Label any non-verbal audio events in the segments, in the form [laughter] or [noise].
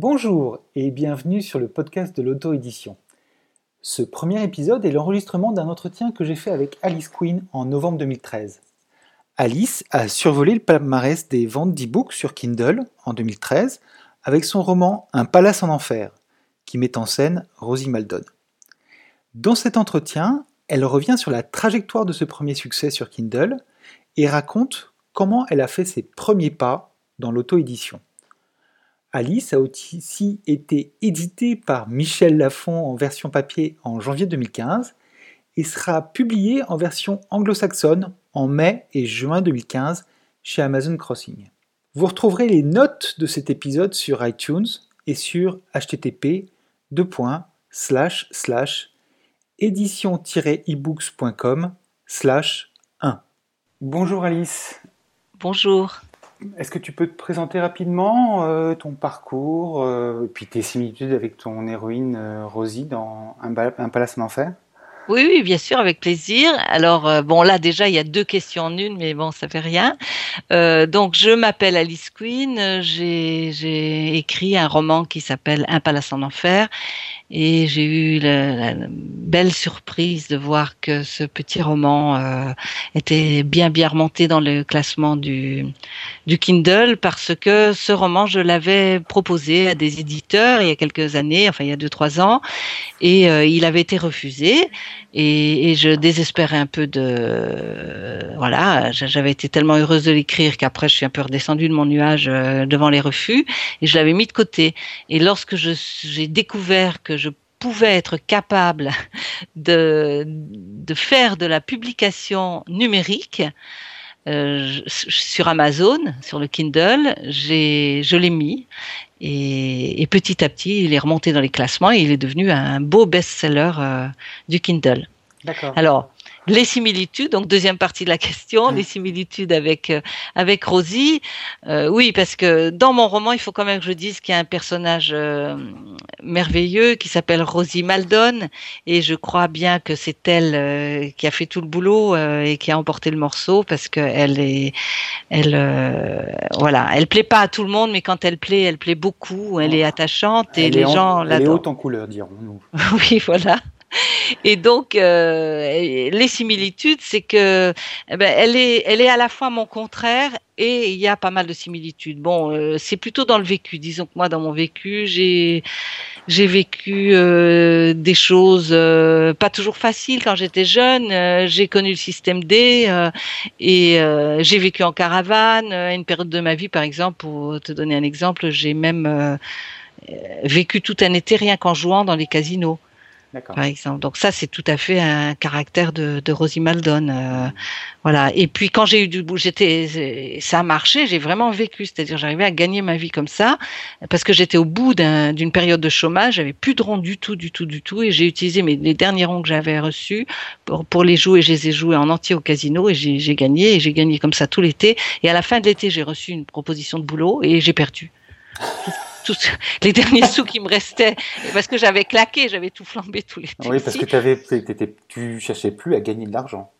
Bonjour et bienvenue sur le podcast de l'auto-édition. Ce premier épisode est l'enregistrement d'un entretien que j'ai fait avec Alice Quinn en novembre 2013. Alice a survolé le palmarès des ventes d'e-books sur Kindle en 2013 avec son roman Un palace en enfer, qui met en scène Rosie Maldon. Dans cet entretien, elle revient sur la trajectoire de ce premier succès sur Kindle et raconte comment elle a fait ses premiers pas dans l'auto-édition. Alice a aussi été éditée par Michel Lafon en version papier en janvier 2015 et sera publiée en version anglo-saxonne en mai et juin 2015 chez Amazon Crossing. Vous retrouverez les notes de cet épisode sur iTunes et sur http édition-ebooks.com 1. Bonjour Alice. Bonjour. Est-ce que tu peux te présenter rapidement euh, ton parcours euh, et puis tes similitudes avec ton héroïne euh, Rosie dans Un, un palace en enfer? Oui, bien sûr, avec plaisir. Alors, euh, bon, là, déjà, il y a deux questions en une, mais bon, ça fait rien. Euh, donc, je m'appelle Alice Quinn. J'ai écrit un roman qui s'appelle Un palace en enfer. Et j'ai eu la, belle surprise de voir que ce petit roman euh, était bien, bien remonté dans le classement du, Kindle parce que ce roman, je l'avais proposé à des éditeurs il y a quelques années, enfin, il y a deux, trois ans, et il avait été refusé. Et, je désespérais un peu de voilà j'avais été tellement heureuse de l'écrire qu'après je suis un peu redescendue de mon nuage euh, devant les refus et je l'avais mis de côté. Et lorsque j'ai découvert que je pouvais être capable [laughs] de, de faire de la publication numérique euh, sur Amazon, sur le Kindle, j'ai, je l'ai mis et, et, petit à petit, il est remonté dans les classements et il est devenu un beau best-seller euh, du Kindle. D'accord. Alors, les similitudes, donc deuxième partie de la question, les similitudes avec euh, avec Rosie. Euh, oui, parce que dans mon roman, il faut quand même que je dise qu'il y a un personnage euh, merveilleux qui s'appelle Rosie Maldon, et je crois bien que c'est elle euh, qui a fait tout le boulot euh, et qui a emporté le morceau parce que elle est, elle, voilà, elle plaît pas à tout le monde, mais quand elle plaît, elle plaît beaucoup. Elle est attachante et elle les gens Elle est l'adorent. haute en couleur, dirons-nous. [laughs] oui, voilà. Et donc, euh, les similitudes, c'est que eh ben, elle est, elle est à la fois mon contraire et il y a pas mal de similitudes. Bon, euh, c'est plutôt dans le vécu. Disons que moi, dans mon vécu, j'ai j'ai vécu euh, des choses pas toujours faciles quand j'étais jeune. J'ai connu le système D et j'ai vécu en caravane. À une période de ma vie, par exemple, pour te donner un exemple, j'ai même vécu tout un été rien qu'en jouant dans les casinos par exemple. Donc ça, c'est tout à fait un caractère de, Rosie Maldon. Euh, voilà. Et puis quand j'ai eu du j'étais, ça a marché. J'ai vraiment vécu, c'est-à-dire j'arrivais à gagner ma vie comme ça parce que j'étais au bout d'une période de chômage. J'avais plus de ronds du tout, du tout, du tout, et j'ai utilisé mes les derniers ronds que j'avais reçus pour, pour les jouer. Je les ai joués en entier au casino et j'ai gagné. Et j'ai gagné comme ça tout l'été. Et à la fin de l'été, j'ai reçu une proposition de boulot et j'ai perdu les derniers sous qui me restaient parce que j'avais claqué, j'avais tout flambé tous les Oui, parce que avais, tu cherchais plus à gagner de l'argent.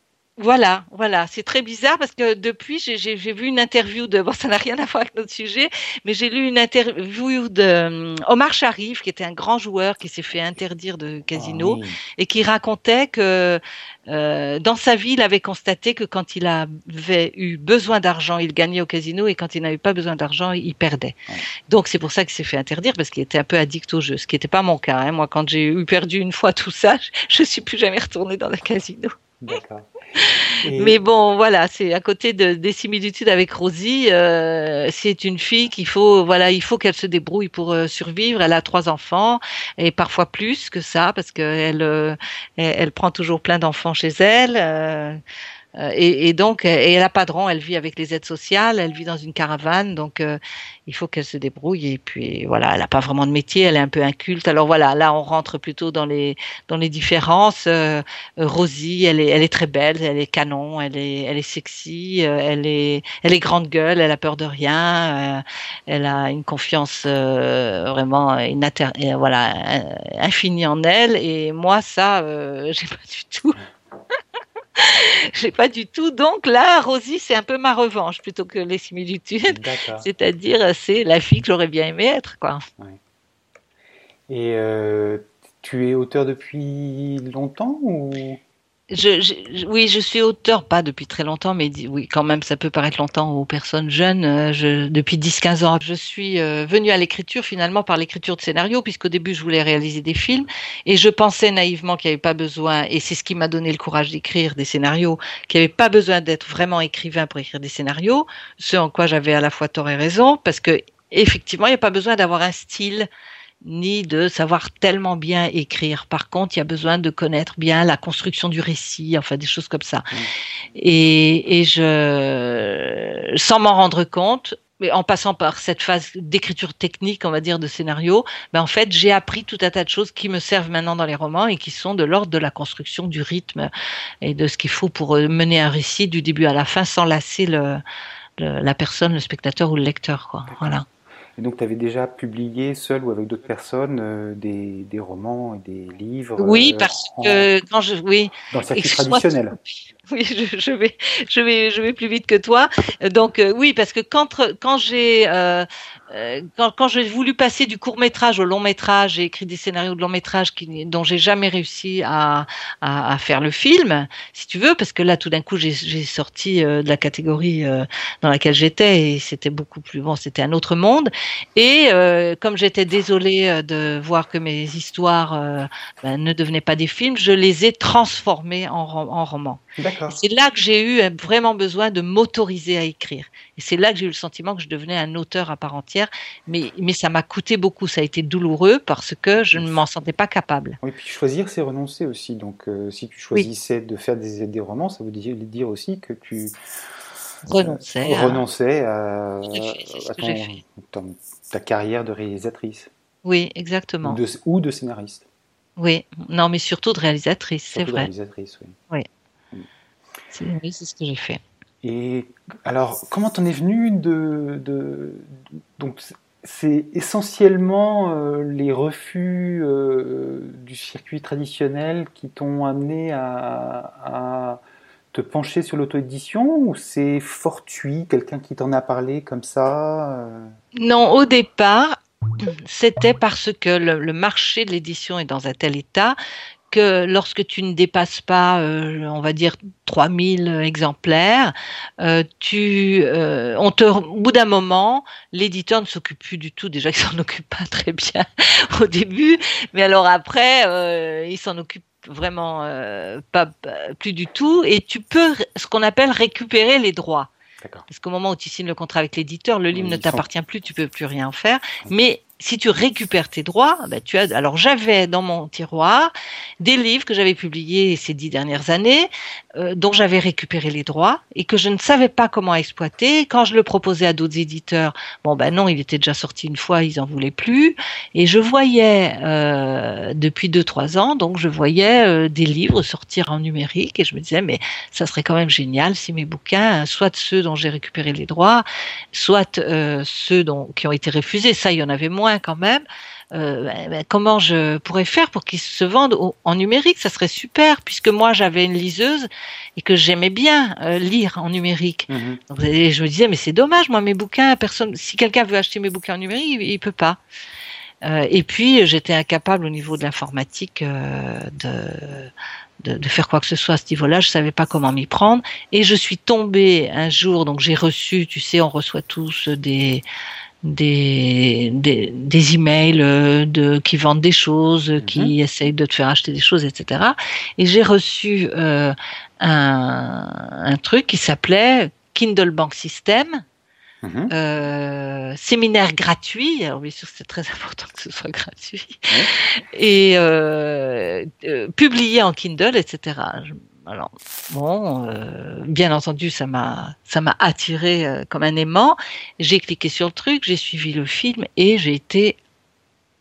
Voilà, voilà, c'est très bizarre parce que depuis j'ai vu une interview de bon [laughs] ça n'a rien à voir avec notre sujet, mais j'ai lu une interview de um, Omar Sharif qui était un grand joueur qui s'est fait interdire de casino oui. et qui racontait que euh, dans sa vie il avait constaté que quand il avait eu besoin d'argent il gagnait au casino et quand il n'avait pas besoin d'argent il perdait. Ouais. Donc c'est pour ça qu'il s'est fait interdire parce qu'il était un peu addict au jeu, ce qui n'était pas mon cas. Hein. Moi quand j'ai eu perdu une fois tout ça, [laughs] je, je suis plus jamais retournée dans le casino. D'accord. Mais bon, voilà, c'est à côté de, des similitudes avec Rosie, euh, c'est une fille qu'il faut, voilà, il faut qu'elle se débrouille pour euh, survivre. Elle a trois enfants et parfois plus que ça parce qu'elle euh, elle, elle, prend toujours plein d'enfants chez elle. Euh, et, donc, elle n'a pas de rang, elle vit avec les aides sociales, elle vit dans une caravane, donc euh, il faut qu'elle se débrouille. Et puis voilà, elle n'a pas vraiment de métier, elle est un peu inculte. Alors voilà, là on rentre plutôt dans les dans les différences. Euh, Rosie, elle est elle est très belle, elle est canon, elle est elle est sexy, elle est elle est grande gueule, elle a peur de rien, elle a une confiance vraiment voilà infinie en elle. Et moi ça, [laughs] j'ai pas du tout. [laughs] j'ai pas du tout. Donc là, Rosie, c'est un peu ma revanche plutôt que les similitudes. C'est-à-dire, c'est la fille que j'aurais bien aimé être, quoi. Ouais. Et tu es auteur depuis longtemps ou? Je, oui, je suis auteur, pas depuis très longtemps, mais oui, quand même, ça peut paraître longtemps aux personnes jeunes. Euh, je, depuis 10-15 ans, je suis euh, venue à l'écriture finalement par l'écriture de scénarios, puisqu'au début, je voulais réaliser des films, et je pensais naïvement qu'il n'y avait pas besoin, et c'est ce qui m'a donné le courage d'écrire des scénarios, qu'il n'y avait pas besoin d'être vraiment écrivain pour écrire des scénarios, ce en quoi j'avais à la fois tort et raison, parce que effectivement, il n'y a pas besoin d'avoir un style ni de savoir tellement bien écrire. Par contre, il y a besoin de connaître bien la construction du récit, enfin des choses comme ça. Mmh. Et, et je, sans m'en rendre compte, mais en passant par cette phase d'écriture technique, on va dire, de scénario, ben en fait, j'ai appris tout un tas de choses qui me servent maintenant dans les romans et qui sont de l'ordre de la construction du rythme et de ce qu'il faut pour euh, mener un récit du début à la fin sans lasser le, la personne, le spectateur ou le lecteur. Quoi. Voilà. Et donc, tu avais déjà publié, seul ou avec d'autres personnes, euh, des, des, romans et des livres Oui, euh, parce que quand je. Oui. Dans le circuit traditionnel. [laughs] Oui, je, je, vais, je, vais, je vais plus vite que toi. Donc, euh, oui, parce que quand, quand j'ai euh, quand, quand j'ai voulu passer du court métrage au long métrage, j'ai écrit des scénarios de long métrage qui, dont j'ai jamais réussi à, à, à, faire le film, si tu veux, parce que là, tout d'un coup, j'ai sorti euh, de la catégorie euh, dans laquelle j'étais et c'était beaucoup plus bon, c'était un autre monde. Et comme j'étais désolée de voir que mes histoires ben, ne devenaient pas des films, je les ai transformées en, en romans. C'est là que j'ai eu vraiment besoin de m'autoriser à écrire. Et c'est là que j'ai eu le sentiment que je devenais un auteur à part entière. Mais, mais ça m'a coûté beaucoup. Ça a été douloureux parce que je ne m'en sentais pas capable. Oui, puis choisir, c'est renoncer aussi. Donc, euh, si tu choisissais de faire des, des, romans, ça veut dire, aussi que tu renonçais à, renonçais à, ta carrière de réalisatrice. Oui, exactement. Ou de, ou de scénariste. Oui, non, mais surtout de réalisatrice, c'est vrai. réalisatrice, oui. Oui. Mm. C'est ce que j'ai fait. Et alors, comment t'en es venu de, de donc c'est essentiellement euh, les refus euh, du circuit traditionnel qui t'ont amené à, à, te pencher sur l'auto-édition ou c'est fortuit, quelqu'un qui t'en a parlé comme ça euh? Non, au départ, c'était parce que le, le marché de l'édition est dans un tel état que lorsque tu ne dépasses pas, euh, on va dire, 3000 exemplaires, euh, tu, euh, on te, au bout d'un moment, l'éditeur ne s'occupe plus du tout. Déjà, il s'en [laughs] occupe pas très bien au début, mais alors après, il s'en occupe vraiment pas plus du tout. Et tu peux, ce qu'on appelle récupérer les droits. Parce qu'au moment où tu signes le contrat avec l'éditeur, le livre ne t'appartient plus, tu peux plus rien faire. Mais si tu récupères tes droits, ben tu as. Alors j'avais dans mon tiroir des livres que j'avais publiés ces dix dernières années, euh, dont j'avais récupéré les droits et que je ne savais pas comment exploiter. Quand je le proposais à d'autres éditeurs, bon ben non, il était déjà sorti une fois, ils en voulaient plus. Et je voyais euh, depuis deux trois ans, donc je voyais euh, des livres sortir en numérique et je me disais mais ça serait quand même génial si mes bouquins, soit ceux dont j'ai récupéré les droits, soit ceux dont qui ont été refusés, ça il y en avait moins quand même. Euh, ben, ben, comment je pourrais faire pour qu'ils se vendent en numérique? Ça serait super, puisque moi j'avais une liseuse et que j'aimais bien euh, lire en numérique. Mhm. je me disais, mais c'est dommage, moi mes bouquins, personne, si quelqu'un veut acheter mes bouquins en numérique, il, peut pas. Euh, et puis j'étais incapable au niveau de l'informatique de, de, de, faire quoi que ce soit à ce niveau-là. Je savais pas comment m'y prendre. Et je suis tombée un jour, donc j'ai reçu, tu sais, on reçoit tous des des, des, des emails euh, de, qui vendent des choses, mhm. qui essayent de te faire acheter des choses, etc. Et j'ai reçu euh, un, un, truc qui s'appelait Kindle Bank System. Mhm. Euh, séminaire gratuit, alors bien sûr c'est très [laughs] important que ce soit gratuit, et euh, publié en Kindle, etc. Alors bon, euh, bien entendu, ça m'a ça m'a attiré euh, comme un aimant. J'ai cliqué sur le truc, j'ai suivi le film et j'ai été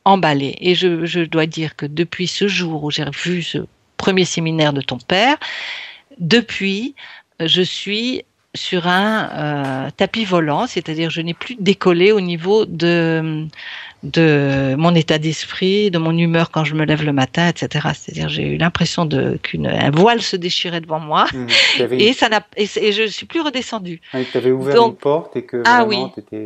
emballée. Et je, dois dire que depuis ce jour où j'ai vu ce premier séminaire de ton père, depuis, je suis sur un euh, tapis volant, c'est-à-dire je n'ai plus décollé au niveau de de mon état d'esprit, de mon humeur quand je me lève le matin, etc. C'est-à-dire j'ai eu l'impression de qu'un voile se déchirait devant moi mmh. [laughs] et ça n'a et, et, je suis plus redescendue. Ah, tu avais ouvert une porte et que ah, oui.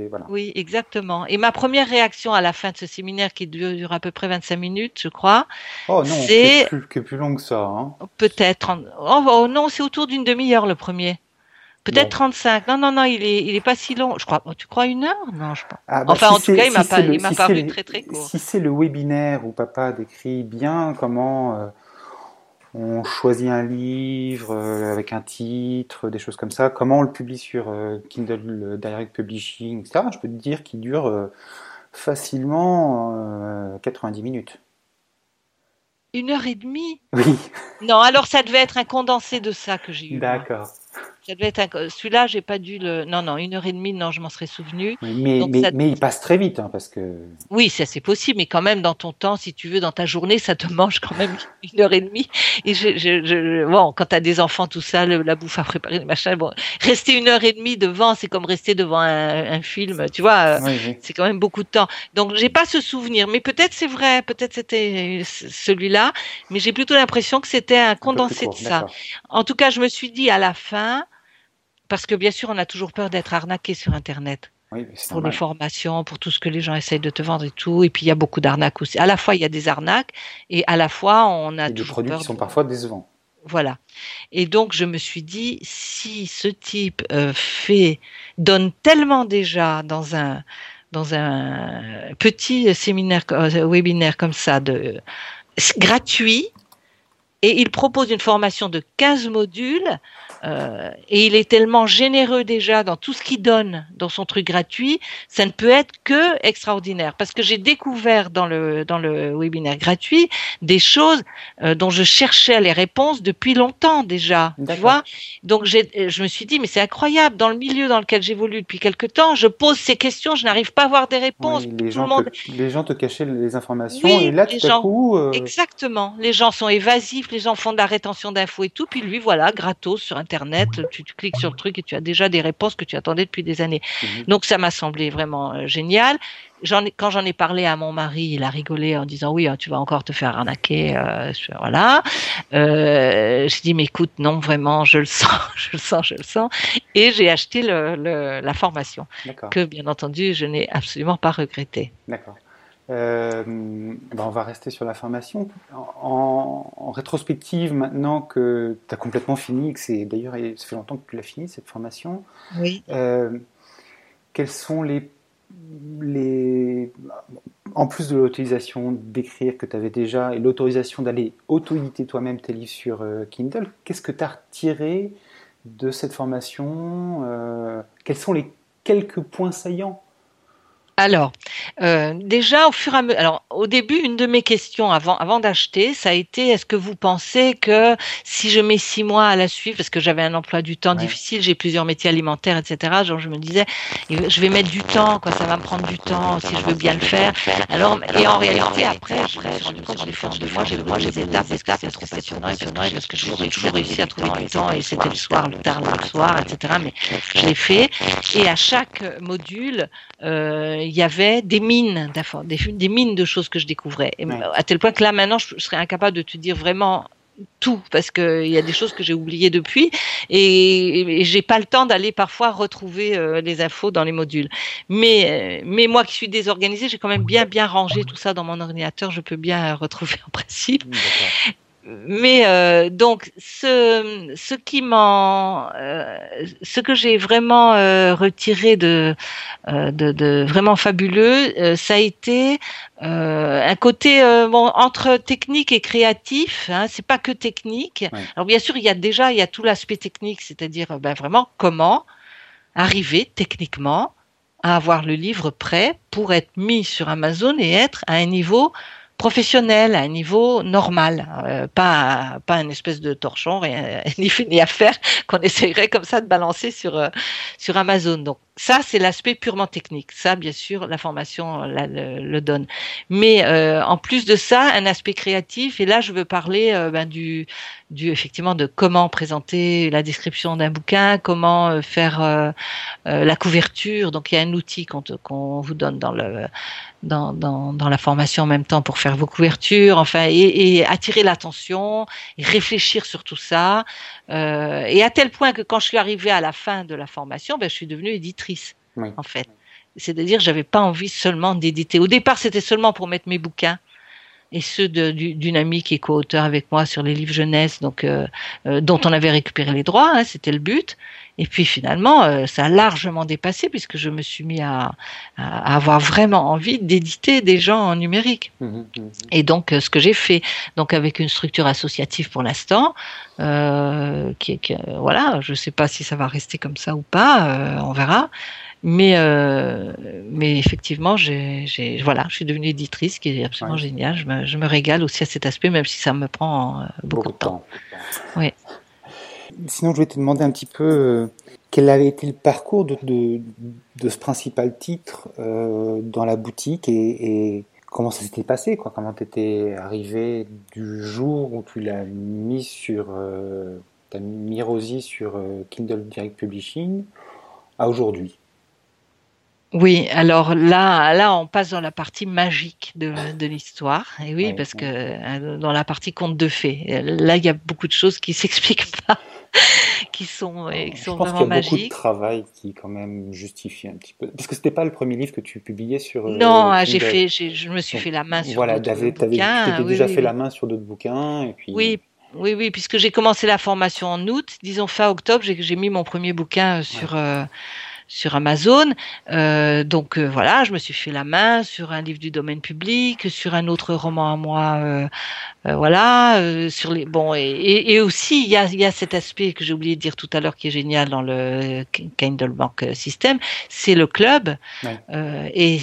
voilà. Oui, exactement. Et ma première réaction à la fin de ce séminaire qui dure, à peu près 25 minutes, je crois. Oh c'est plus, que plus long que ça. Hein. Peut-être. Oh, oh, non, c'est autour d'une demi-heure le premier. Peut-être 35. Non, non, non, il est, il est pas si long. Je crois. Tu crois une heure? Non, je pense. Ah, bah, enfin, en tout cas, il m'a pas, il m'a paru très très court. Si c'est le webinaire où papa décrit bien comment euh, on choisit un livre euh, avec un titre, des choses comme ça, comment on le publie sur euh, Kindle Direct Publishing, etc. Je peux te dire qu'il dure facilement 90 minutes. Une heure et demie? Oui. Non, alors ça devait être un condensé de ça que j'ai eu. D'accord. Ça devait être celui-là, j'ai pas dû le. Non, non, une heure et demie, non, je m'en serais souvenu. Mais, mais, mais, il passe très vite, hein, parce que. Oui, ça c'est possible, mais quand même dans ton temps, si tu veux, dans ta journée, ça te mange quand même [laughs] une heure et demie. Et je, je, je... bon, quand t'as des enfants, tout ça, la bouffe à préparer, le machin, bon, rester une heure et demie devant, c'est comme rester devant un, un film, tu vois. Euh, c'est quand même beaucoup de temps. Donc j'ai pas ce souvenir, mais peut-être c'est vrai, peut-être c'était celui-là, mais j'ai plutôt l'impression que c'était un condensé de ça. En tout cas, je me suis dit à la fin parce que bien sûr, on a toujours peur d'être arnaqué sur Internet. pour les formations, pour tout ce que les gens essayent de te vendre et tout. Et puis il y a beaucoup d'arnaques aussi. À la fois, il y a des arnaques et à la fois, on a et des produits qui sont parfois décevants. Voilà. Et donc je me suis dit, si ce type euh, fait donne tellement déjà dans un dans un petit séminaire euh, webinaire comme ça de gratuit et il propose une formation de 15 modules euh, et il est tellement généreux déjà dans tout ce qu'il donne dans son truc gratuit, ça ne peut être que extraordinaire. Parce que j'ai découvert dans le dans le webinaire gratuit des choses euh, dont je cherchais les réponses depuis longtemps déjà. Tu vois Donc j'ai, je me suis dit mais c'est incroyable dans le milieu dans lequel j'évolue depuis quelque temps, je pose ces questions, je n'arrive pas à avoir des réponses. les, gens te, les, gens te, cachaient les informations et là tout à coup. Euh, exactement. Les gens sont évasifs, les gens font de la rétention d'infos et tout, puis lui voilà gratos sur Internet, tu, cliques sur le truc et tu as déjà des réponses que tu attendais depuis des années. Mhm. Donc ça m'a semblé vraiment euh, génial. quand j'en ai parlé à mon mari, il a rigolé en disant oui, hein, tu vas encore te faire arnaquer, euh, voilà. Euh, j'ai dit mais écoute, non vraiment, je le sens, [laughs] je le sens, je le sens, et j'ai acheté la formation que bien entendu je n'ai absolument pas regretté. D'accord. Euh, ben, on va rester sur la formation. En, rétrospective, maintenant que tu as complètement fini, que c'est d'ailleurs, ça fait longtemps que tu l'as fini cette formation, oui. Euh, quels sont les, les. En plus de l'autorisation d'écrire que tu avais déjà et l'autorisation d'aller auto-éditer toi-même tes livres sur euh, Kindle, qu'est-ce que tu as retiré de cette formation Quels sont les quelques points saillants alors, euh, déjà, au fur et à mesure, alors au début, une de mes questions avant, avant d'acheter, ça a été est-ce que vous pensez que si je mets six mois à la suivre, parce que j'avais un emploi du temps difficile, j'ai plusieurs métiers alimentaires, etc. Genre, je me disais, je vais mettre du temps, quoi, ça va me prendre du temps si je veux bien le faire. Alors, et en réalité, après, je me suis rendu compte j'ai fait en deux mois, j'ai le des étapes, parce que c'est trop passionnant, parce que j'aurais toujours réussi à trouver du temps, et c'était le soir, le tard, le soir, etc. Mais je l'ai fait. Et à chaque module, euh, il y avait des mines des, des mines de choses que je découvrais. À tel point que là, maintenant, je, serais incapable de te dire vraiment tout parce qu'il y a des choses que j'ai oubliées depuis et, j'ai pas le temps d'aller parfois retrouver euh, les infos dans les modules. Mais, mais moi qui suis désorganisée, j'ai quand même bien bien rangé tout ça dans mon ordinateur. Je peux bien retrouver en principe mais euh, donc ce ce qui m'en euh, ce que j'ai vraiment euh, retiré de, euh, de, de vraiment fabuleux euh, ça a été un côté bon entre technique et créatif hein, c'est pas que technique. Alors bien sûr il y a déjà il y a tout l'aspect technique c'est-à-dire ben vraiment comment arriver techniquement à avoir le livre prêt pour être mis sur Amazon et être à un niveau professionnel, à un niveau normal, euh, pas pas une espèce de torchon, rien, [laughs] ni fait ni à faire qu'on essayerait comme ça de balancer sur euh, sur Amazon. Donc ça, c'est l'aspect purement technique. Ça, bien sûr, la formation le, donne. Mais euh, en plus de ça, un aspect créatif. Et là, je veux parler euh, ben, du, du, effectivement, de comment présenter la description d'un bouquin, comment euh, faire la couverture. Donc, il y a un outil qu'on vous donne dans le dans, dans, dans, la formation en même temps pour faire vos couvertures, enfin, et, et attirer l'attention, et réfléchir sur tout ça. Euh, et à tel point que quand je suis arrivée à la fin de la formation, ben, je suis devenue éditrice, en fait. C'est-à-dire, j'avais pas envie seulement d'éditer. Au départ, c'était seulement pour mettre mes bouquins et ceux d'une amie qui est co-auteur avec moi sur les livres jeunesse, donc euh, euh, dont on avait récupéré les droits, hein, c'était le but. Et puis finalement, euh, ça a largement dépassé puisque je me suis mis à, à avoir vraiment envie d'éditer des gens en numérique. Mmh, mmh, mmh. Et donc, ce que j'ai fait, donc avec une structure associative pour l'instant, qui, qui, voilà, je ne sais pas si ça va rester comme ça ou pas, on verra. Mais, euh, mais effectivement, j'ai, voilà, je suis devenue éditrice, qui est absolument génial. Je me, je me, régale aussi à cet aspect, même si ça me prend euh, beaucoup, de temps. Oui. Sinon, je voulais te demander un petit peu euh, quel avait été le parcours de, de, de ce principal titre euh, dans la boutique et, et comment ça s'était passé, quoi? Comment tu étais arrivé du jour où tu l'as mis sur, euh, as mis Rosie sur Kindle Direct Publishing à aujourd'hui? Oui, alors là, là, on passe dans la partie magique de, de l'histoire. Et oui, parce que euh, dans la partie conte de fées, là, il y a beaucoup de choses qui [laughs] s'expliquent pas, [laughs] qui sont, qui sont Je pense qu'il y a beaucoup de travail qui quand même justifie un petit peu. Parce que c'était pas le premier livre que tu publiais sur. Euh, non, ah, j'ai fait, je me suis fait la main sur voilà, d'autres bouquins. Voilà, tu déjà fait la main sur d'autres bouquins et puis. Oui. Oui, oui, puisque j'ai commencé la formation en août, disons fin octobre, j'ai mis mon premier bouquin sur euh, sur Amazon. Euh, donc euh, voilà, je me suis fait la main sur un livre du domaine public, sur un autre roman à moi, euh, euh voilà, euh, sur les bon et, et aussi il y a, y a cet aspect que j'ai oublié de dire tout à l'heure qui est génial dans le Kindle Bank System, c'est le club et,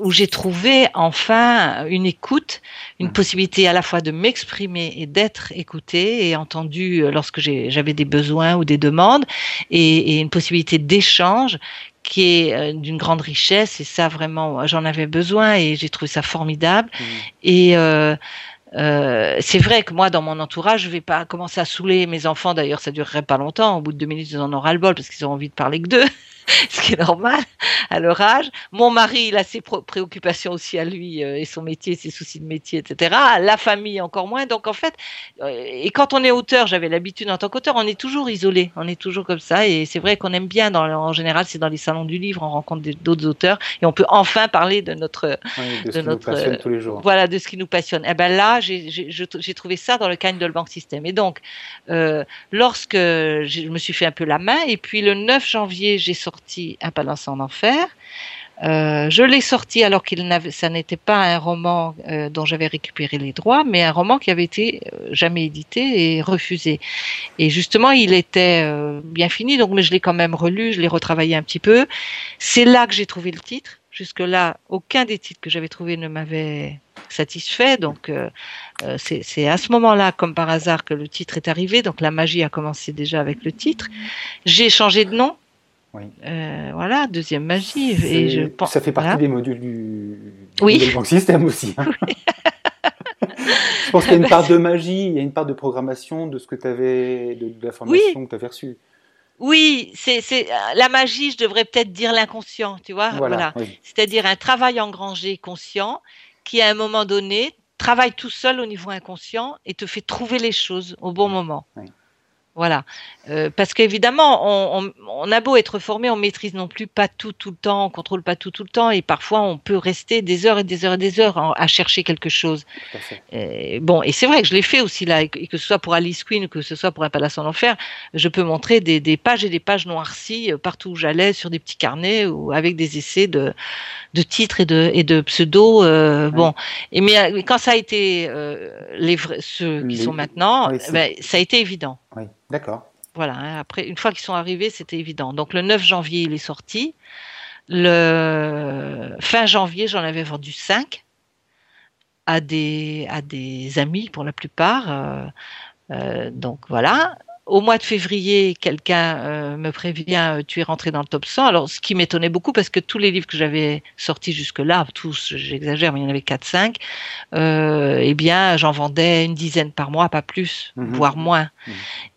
où j'ai trouvé enfin une écoute, une possibilité à la fois de m'exprimer et d'être écouté et entendu lorsque j'avais des besoins ou des demandes et, et une possibilité d'échange qui est euh, d'une grande richesse et ça vraiment j'en avais besoin et j'ai trouvé ça formidable mmh. et euh, euh, c'est vrai que moi, dans mon entourage, je vais pas commencer à saouler mes enfants. D'ailleurs, ça durerait pas longtemps. Au bout de deux minutes, ils en auront le bol parce qu'ils ont envie de parler que d'eux. [laughs] ce qui est normal à leur âge. Mon mari, il a ses préoccupations aussi à lui euh, et son métier, ses soucis de métier, etc. La famille encore moins. Donc en fait, euh, et quand on est auteur, j'avais l'habitude en tant qu'auteur, on est toujours isolé, on est toujours comme ça. Et c'est vrai qu'on aime bien, dans, en général, c'est dans les salons du livre, on rencontre d'autres auteurs et on peut enfin parler de notre, de, notre, tous les jours. voilà, de ce qui nous passionne. Et eh ben là, j'ai trouvé ça dans le Kindle Bank System. Et donc, euh, lorsque je me suis fait un peu la main, et puis le 9 janvier, j'ai sorti sorti Un palace en enfer. Euh, je l'ai sorti alors qu'il n'avait, ça n'était pas un roman euh, dont j'avais récupéré les droits, mais un roman qui avait été euh, jamais édité et refusé. Et justement, il était bien fini, donc mais je l'ai quand même relu, je l'ai retravaillé un petit peu. C'est là que j'ai trouvé le titre. Jusque-là, aucun des titres que j'avais trouvé ne m'avait satisfait. Donc, c'est à ce moment-là, comme par hasard, que le titre est arrivé. Donc, la magie a commencé déjà avec le titre. J'ai changé de nom oui. Euh, voilà, deuxième magie. Et je pense, ça fait partie des modules du, oui. du système aussi. [laughs] Hein. je pense qu'il y a une part de magie, il y a une part de programmation de ce que tu avais, de, la formation que tu avais reçue. Oui, c'est la magie, je devrais peut-être dire l'inconscient, tu vois. Voilà. C'est-à-dire un travail engrangé conscient qui, à un moment donné, travaille tout seul au niveau inconscient et te fait trouver les choses au bon moment. Oui. Voilà, euh, parce qu'évidemment, on, on, a beau être formé, on maîtrise non plus pas tout tout le temps, on contrôle pas tout tout le temps, et parfois on peut rester des heures et des heures et des heures à chercher quelque chose. Et, bon, et c'est vrai que je l'ai fait aussi là, et que, ce soit pour Alice Queen, que ce soit pour Un Palace en Enfer, je peux montrer des, des pages et des pages noircies euh, partout où j'allais sur des petits carnets ou avec des essais de, de titres et de, et de pseudos. Euh, Bon, et mais, quand ça a été euh, les vrais, ceux qui sont maintenant, ben, ça a été évident. Oui. D'accord. Voilà, hein, après, une fois qu'ils sont arrivés, c'était évident. Donc le 9 janvier, il est sorti. Le fin janvier, j'en avais vendu 5 à des, à des amis pour la plupart. Euh, euh, donc voilà. Au mois de février, quelqu'un euh, me prévient, euh, tu es rentré dans le top 100. Alors, ce qui m'étonnait beaucoup, parce que tous les livres que j'avais sortis jusque-là, tous, j'exagère, mais il y en avait 4-5, euh, eh bien, j'en vendais une dizaine par mois, pas plus, mhm. voire moins. Mhm.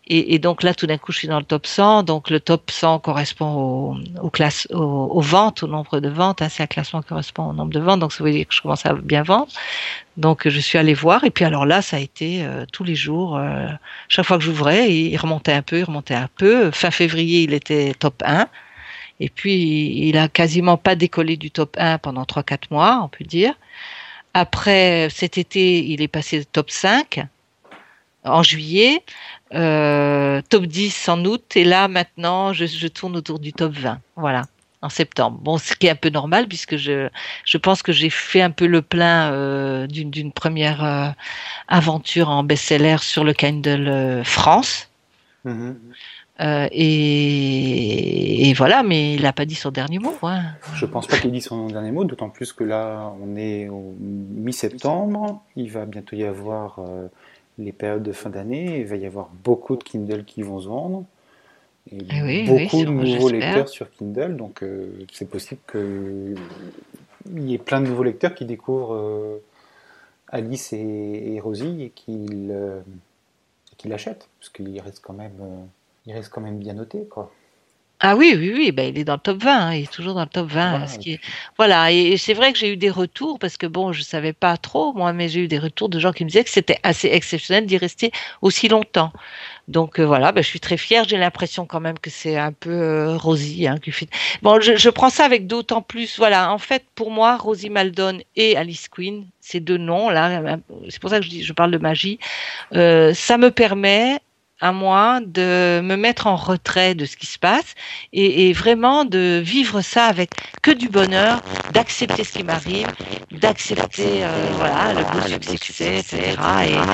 Et, donc là, tout d'un coup, je suis dans le top 100. Donc le top 100 correspond aux, classes, aux, ventes, au nombre de ventes. Hein, c'est un classement qui correspond au nombre de ventes. Donc ça veut dire que je commence à bien vendre. Donc je suis allée voir. Et puis alors là, ça a été euh, tous les jours. Euh, chaque fois que j'ouvrais, il remontait un peu, il remontait un peu. Fin février, il était top 1. Et puis, il a quasiment pas décollé du top 1 pendant 3-4 mois, on peut dire. Après, cet été, il est passé top 5 en juillet, euh, top 10 en août, et là maintenant je, tourne autour du top 20. Voilà. En septembre. Bon, ce qui est un peu normal puisque je, je pense que j'ai fait un peu le plein euh, d'une première euh, aventure en best-seller sur le Kindle France. Mm-hmm. et, voilà, mais il n'a pas dit son dernier mot. Hein. Je pense pas qu'il ait dit son dernier mot, d'autant plus que là, on est au mi-septembre. Il va bientôt y avoir les périodes de fin d'année, il va y avoir beaucoup de Kindle qui vont se vendre. Et eh beaucoup de nouveaux lecteurs sur Kindle, donc euh, c'est possible qu'il y ait plein de nouveaux lecteurs qui découvrent euh, Alice et, Rosie et qu'ils euh, l'achètent, parce qu'il reste quand même, il reste quand même bien noté, quoi. Ah oui, oui, oui, ben, il est dans le top 20, hein, il est toujours dans le top 20. Voilà, et, c'est vrai que j'ai eu des retours, parce que bon, je savais pas trop, moi, mais j'ai eu des retours de gens qui me disaient que c'était assez exceptionnel d'y rester aussi longtemps. Donc euh, voilà, ben, je suis très fière, j'ai l'impression quand même que c'est un peu euh, Rosie. Hein, qui fait... Bon, je, prends ça avec d'autant plus, voilà, en fait, pour moi, Rosie Maldon et Alice Queen, ces deux noms, là, c'est pour ça que je, dis, je parle de magie, euh, ça me permet à moi de me mettre en retrait de ce qui se passe et, vraiment de vivre ça avec que du bonheur, d'accepter ce qui m'arrive, d'accepter euh, voilà le beau succès, etc.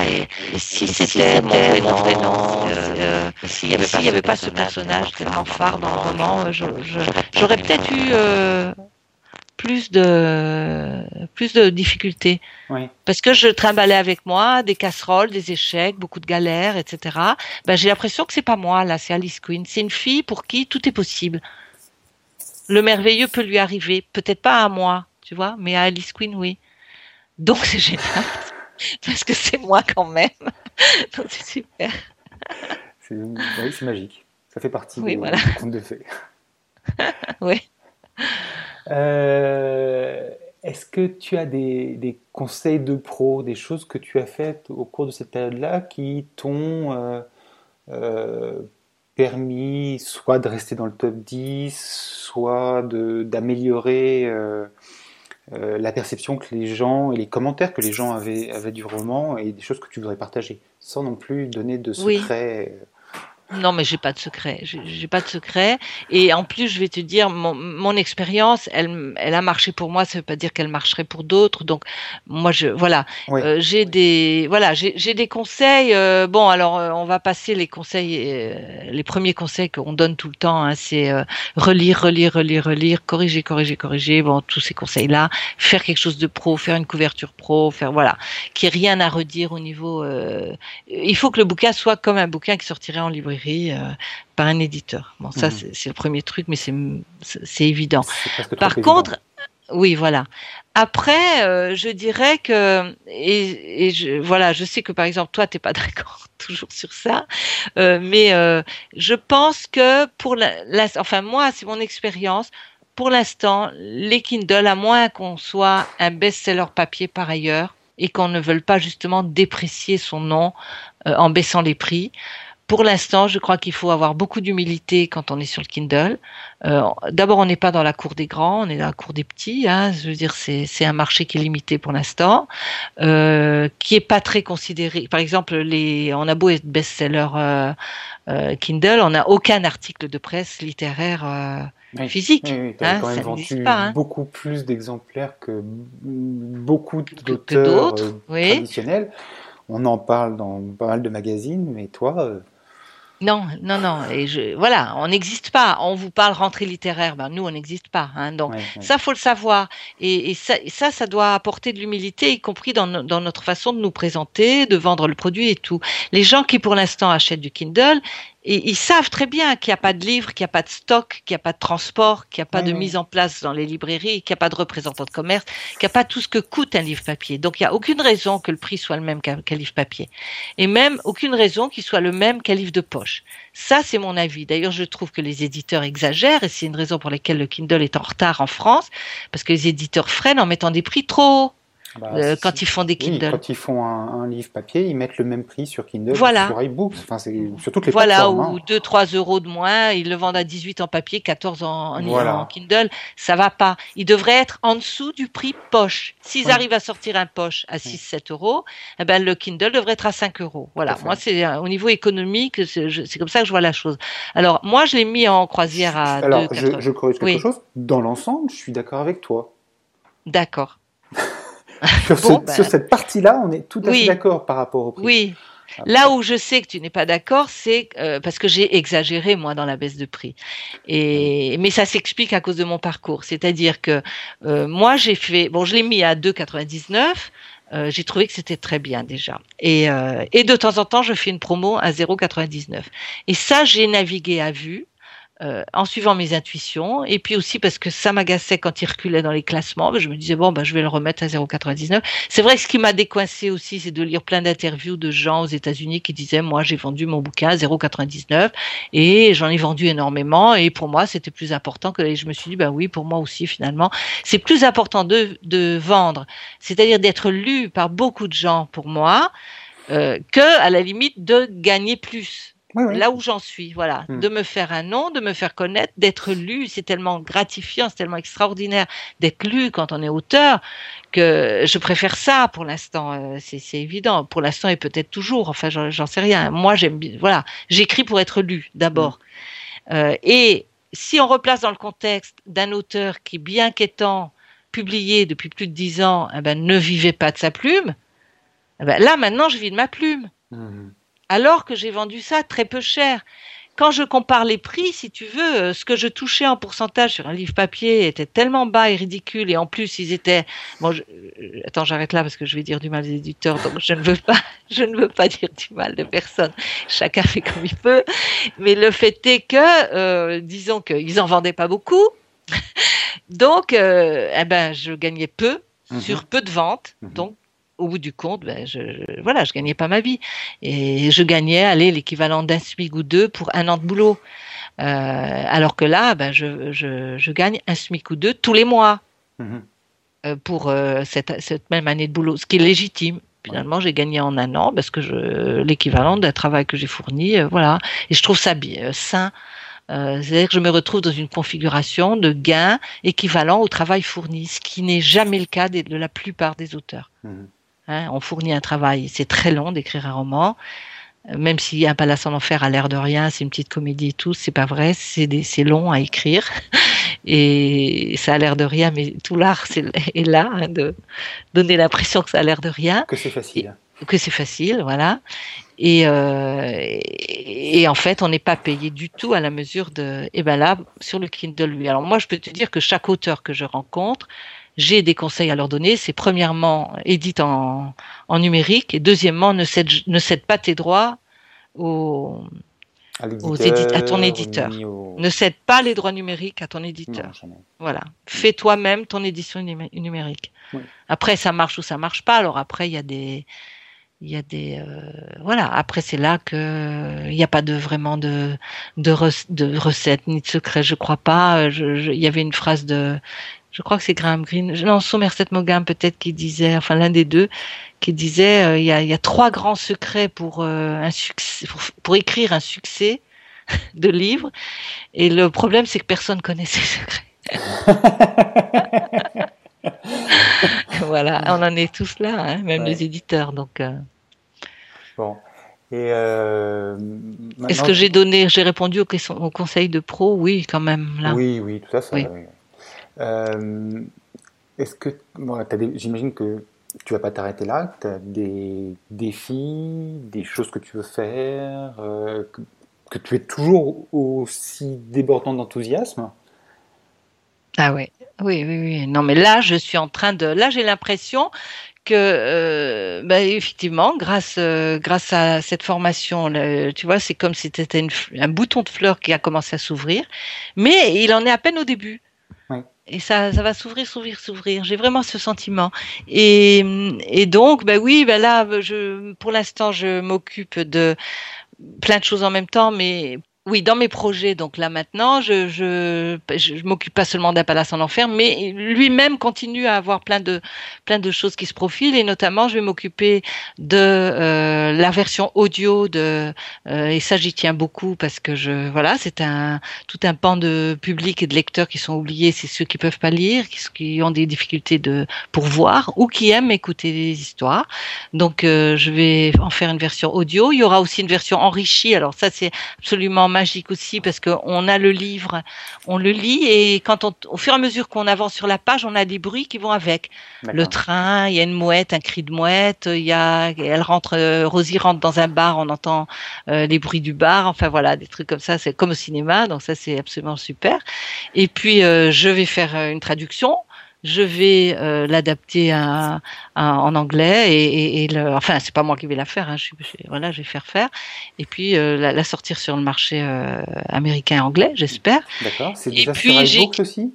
Et, si c'était mon prénom, euh, euh, s'il n'y avait, avait, pas ce personnage tellement phare dans le roman, j'aurais peut-être eu plus de plus de difficultés. Parce que je trimballais avec moi des casseroles, des échecs, beaucoup de galères, etc. Ben, j'ai l'impression que c'est pas moi là, c'est Alice Queen. C'est une fille pour qui tout est possible. Le merveilleux peut lui arriver, peut-être pas à moi, tu vois, mais à Alice Queen, oui. Donc c'est génial [laughs] parce que c'est moi quand même. [laughs] Donc c'est super. C'est magique. Ça fait partie oui, du conte de fées. [laughs] oui. Euh, est-ce que tu as des, conseils de pro, des choses que tu as faites au cours de cette période-là qui t'ont euh, euh, permis soit de rester dans le top 10, soit d'améliorer la perception que les gens et les commentaires que les gens avaient, avaient, du roman et des choses que tu voudrais partager, sans non plus donner de secrets non, mais j'ai pas de secret. J'ai pas de secret. Et en plus, je vais te dire, mon, mon expérience, elle, elle a marché pour moi. Ça veut pas dire qu'elle marcherait pour d'autres. Donc, moi, je, voilà, euh, j'ai des, voilà, j'ai des conseils. Euh, bon, alors, euh, on va passer les conseils, les premiers conseils qu'on donne tout le temps. Hein, c'est relire, relire, relire, relire, corriger, corriger, corriger. Bon, tous ces conseils-là, faire quelque chose de pro, faire une couverture pro, faire, voilà, qui ait rien à redire au niveau. il faut que le bouquin soit comme un bouquin qui sortirait en librairie euh, par un éditeur. Bon, ça, mhm. c'est le premier truc, mais c'est évident. Par contre, oui, voilà. Après, euh, je dirais que et, je, voilà, je sais que par exemple toi, t'es pas [laughs] d'accord toujours sur ça, euh, mais je pense que pour la, enfin moi, c'est mon expérience. Pour l'instant, les Kindle, à moins qu'on soit un best-seller papier par ailleurs et qu'on ne veuille pas justement déprécier son nom en baissant les prix, pour l'instant, je crois qu'il faut avoir beaucoup d'humilité quand on est sur le Kindle. Euh, D'abord, on n'est pas dans la cour des grands, on est dans la cour des petits. Hein. Je veux dire, c'est un marché qui est limité pour l'instant, euh, qui est pas très considéré. Par exemple, les, on a beau être best-seller euh, Kindle, on n'a aucun article de presse littéraire. Physique. Oui, hein, quand même vendu pas, hein. beaucoup plus d'exemplaires que beaucoup d'auteurs traditionnels. On en parle dans pas mal de magazines, mais toi, Non, non, non. Et je, voilà, on n'existe pas. On vous parle rentrée littéraire. Ben, nous, on n'existe pas. Hein. Donc, Ouais, ouais. ça, faut le savoir. Et, et ça, ça, ça doit apporter de l'humilité, y compris dans notre façon de nous présenter, de vendre le produit et tout. Les gens qui, pour l'instant, achètent du Kindle, et, ils savent très bien qu'il n'y a pas de livre, qu'il n'y a pas de stock, qu'il n'y a pas de transport, qu'il n'y a pas de mise en place dans les librairies, qu'il n'y a pas de représentant de commerce, qu'il n'y a pas tout ce que coûte un livre papier. Donc, il n'y a aucune raison que le prix soit le même qu'un qu'un livre papier. Et même aucune raison qu'il soit le même qu'un livre de poche. Ça, c'est mon avis. D'ailleurs, je trouve que les éditeurs exagèrent et c'est une raison pour laquelle le Kindle est en retard en France, parce que les éditeurs freinent en mettant des prix trop hauts Bah, euh, quand ils font des oui, Kindle. quand ils font un, un livre papier, ils mettent le même prix sur Kindle, Voilà. sur iBooks, enfin, c'est sur toutes les Voilà, plateformes. ou hein. 2-3 euros de moins, ils le vendent à 18 en papier, 14 en, en- Voilà. en Kindle, ça va pas. Il devrait être en dessous du prix poche. S'ils Oui. arrivent à sortir un poche à 6-7 euros, eh ben, le Kindle devrait être à 5 euros. Voilà, moi c'est euh, au niveau économique, c'est je- c'est comme ça que je vois la chose. Alors moi je l'ai mis en croisière à Alors, 2,80. je, je corrige quelque Oui. chose. Dans l'ensemble, je suis d'accord avec toi. D'accord. [laughs] Sur, ce- ben- sur cette partie-là, on est tout à Oui. fait d'accord par rapport au prix. Oui. Là où je sais que tu n'es pas d'accord, c'est euh, parce que j'ai exagéré moi dans la baisse de prix. Et mais ça s'explique à cause de mon parcours, c'est-à-dire que euh, moi j'ai fait bon, je l'ai mis à 2,99. Euh, j'ai trouvé que c'était très bien déjà. Et, euh, et de temps en temps, je fais une promo à 0,99. Et ça, j'ai navigué à vue. Euh, en suivant mes intuitions. Et puis aussi parce que ça m'agaçait quand il reculait dans les classements ben, je me disais bon ben je vais le remettre à 0,99 c'est vrai que ce qui m'a décoincé aussi, c'est de lire plein d'interviews de gens aux États-Unis qui disaient moi j'ai vendu mon bouquin à 0,99 et j'en ai vendu énormément. Et pour moi c'était plus important que et je me suis dit bah oui pour moi aussi finalement c'est plus important de de vendre, c'est-à-dire d'être lu par beaucoup de gens pour moi euh, que à la limite de gagner plus Là où j'en suis, voilà, Hmm. de me faire un nom, de me faire connaître, d'être lu, c'est tellement gratifiant, c'est tellement extraordinaire d'être lu quand on est auteur que je préfère ça pour l'instant, euh, c'est évident. Pour l'instant et peut-être toujours, enfin j'en sais rien. Moi j'aime bien, voilà, j'écris pour être lu d'abord. Euh, et si on replace dans le contexte d'un auteur qui, bien qu'étant publié depuis plus de dix ans, eh ben, ne vivait pas de sa plume, eh ben, là maintenant je vis de ma plume Mhm. Alors que j'ai vendu ça très peu cher. Quand je compare les prix, si tu veux, euh, ce que je touchais en pourcentage sur un livre papier était tellement bas et ridicule, et en plus ils étaient. Bon, je- euh, attends, j'arrête là parce que je vais dire du mal des éditeurs, donc je ne veux pas, [laughs] je ne veux pas dire du mal de personne. Chacun fait comme il peut, mais le fait est que, euh, disons qu'ils en vendaient pas beaucoup, [laughs] donc, euh, eh ben, je gagnais peu Mhm. sur peu de ventes, Mhm. donc au bout du compte, ben, je, je- voilà, je gagnais pas ma vie. Et je gagnais, allez, l'équivalent d'un SMIC ou deux pour un an de boulot. Euh, alors que là, ben, je, je, je gagne un SMIC ou deux tous les mois Mhm. euh, pour euh, cette, cette même année de boulot, ce qui est légitime. Finalement, j'ai gagné en un an parce que l'équivalent d'un travail que j'ai fourni, voilà. Et je trouve ça bien, sain. C'est-à-dire que je me retrouve dans une configuration de gain équivalent au travail fourni, ce qui n'est jamais le cas de la plupart des auteurs. Mhm. Hein, on fournit un travail, c'est très long d'écrire un roman, Euh, même si Un palace en enfer a l'air de rien, c'est une petite comédie et tout, c'est pas vrai, c'est long à écrire [laughs] et ça a l'air de rien, mais tout l'art c'est- est là hein, de donner l'impression que ça a l'air de rien, Que c'est facile. que c'est facile, voilà. Et, euh, et, et en fait, on n'est pas payé du tout à la mesure de. Et ben là, sur le Kindle, lui. Alors moi, je peux te dire que chaque auteur que je rencontre, j'ai des conseils à leur donner. C'est premièrement, édite en, en numérique, et deuxièmement, ne cède, ne cède pas tes droits À, aux édi- à ton éditeur. ne cède pas les droits numériques à ton éditeur. Non. Voilà. Fais toi-même ton édition numé- numérique. Oui. Après, ça marche ou ça marche pas. Alors après, il y a des, il y a des, euh, voilà. Après, c'est là que il n'y a pas de vraiment de de, rec- de recettes ni de secret. Je crois pas. Je- je- Il y avait une phrase de, je crois que c'est Graham Greene, non, Somerset Maugham peut-être qui disait, enfin l'un des deux, qui disait, euh, il y, a, il y a trois grands secrets pour euh, un succès, pour, pour écrire un succès [laughs] de livre. Et le problème, c'est que personne connaît ces secrets. [laughs] voilà, on en est tous là, hein, même Ouais. les éditeurs. Donc, euh, Bon. Et euh, est-ce que j'ai donné, j'ai répondu aux, questions- aux conseils de pro? Oui, quand même. Là. Oui, oui, tout à fait. Oui. oui. Euh, Est-ce que, j'imagine que tu vas pas t'arrêter là, tu as des défis, des choses que tu veux faire, euh, que, tu es toujours aussi débordant d'enthousiasme? Ah ouais, oui, oui, oui. Non, mais là, je suis en train de. Là, j'ai l'impression que, euh, bah, effectivement, grâce, grâce à cette formation, tu vois, c'est comme si c'était un bouton de fleur qui a commencé à s'ouvrir, mais il en est à peine au début. Et ça, ça va s'ouvrir, s'ouvrir, s'ouvrir. J'ai vraiment ce sentiment. Et, et donc, bah oui, bah là, je, pour l'instant, je m'occupe de plein de choses en même temps, mais oui, dans mes projets, donc là maintenant, je je, je, m'occupe pas seulement d'un palace en enfer, mais lui-même continue à avoir plein de plein de choses qui se profilent et notamment, je vais m'occuper de euh, la version audio de euh, et ça j'y tiens beaucoup parce que je voilà, c'est un tout un pan de public et de lecteurs qui sont oubliés, c'est ceux qui peuvent pas lire, qui, qui ont des difficultés de pour voir ou qui aiment écouter des histoires. Donc euh, je vais en faire une version audio. Il y aura aussi une version enrichie. Alors ça c'est absolument magique aussi parce qu'on a le livre, on le lit et quand on, au fur et à mesure qu'on avance sur la page, on a des bruits qui vont avec. Le train, il y a une mouette, un cri de mouette, il y a, elle rentre, euh, Rosie rentre dans un bar, on entend euh, les bruits du bar, enfin voilà, des trucs comme ça, c'est comme au cinéma, donc ça c'est absolument super. Et puis euh, je vais faire une traduction je vais euh, l'adapter en anglais et, et, le, enfin c'est pas moi qui vais la faire, hein, je, voilà, je vais faire faire et puis euh, la, sortir sur le marché euh, américain et anglais, j'espère. D'accord. C'est déjà sur iBook aussi?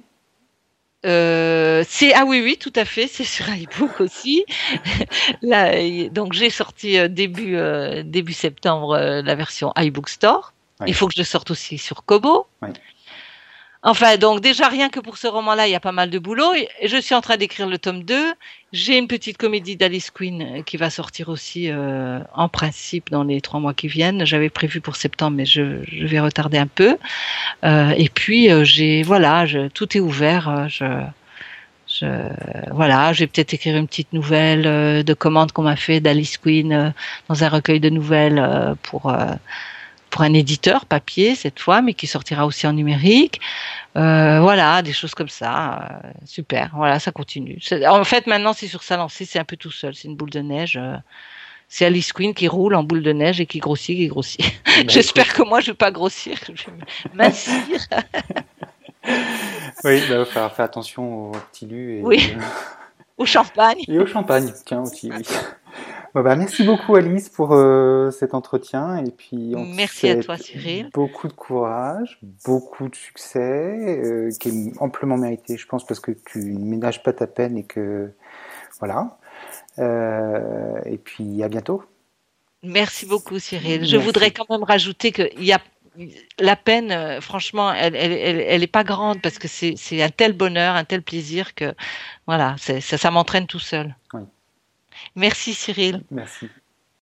c'est ah oui oui tout à fait c'est sur iBook aussi [laughs] Là, donc j'ai sorti début début septembre la version iBook Store il faut que je sorte aussi sur Kobo oui. Enfin, donc déjà rien que pour ce roman-là, il y a pas mal de boulot. Je suis en train d'écrire le tome 2. J'ai une petite comédie d'Alice Queen euh, qui va sortir aussi euh, en principe dans les trois mois qui viennent. J'avais prévu pour septembre, mais je, je vais retarder un peu. Euh, et puis euh, j'ai voilà, je, tout est ouvert. Euh, je, je, voilà, je vais peut-être écrire une petite nouvelle de commande qu'on m'a fait d'Alice Queen dans un recueil de nouvelles pour pour un éditeur papier cette fois, mais qui sortira aussi en numérique. Euh, voilà, des choses comme ça. Euh, super. Voilà, ça continue. En fait, maintenant, c'est sur sa lancée, c'est un peu tout seul. C'est une boule de neige. Euh, c'est Alice Queen qui roule en boule de neige et qui grossit, qui grossit. Bah, [laughs] J'espère que moi, je vais pas grossir. Je vais mincir. oui, il bah, va falloir faire attention aux petits lus. Et oui. Au champagne. Et au champagne, tiens aussi, oui. Bah, merci beaucoup Alice pour euh, cet entretien et puis on merci à toi Cyril. Beaucoup de courage, beaucoup de succès euh, qui est amplement mérité, je pense, parce que tu ne ménages pas ta peine et que voilà. Euh, et puis à bientôt. Merci beaucoup Cyril. Je voudrais quand même rajouter qu'il y a la peine, franchement, elle, elle, est pas grande parce que c'est un tel bonheur, un tel plaisir que voilà, ça, ça m'entraîne tout seul. Oui. Merci Cyril. Merci.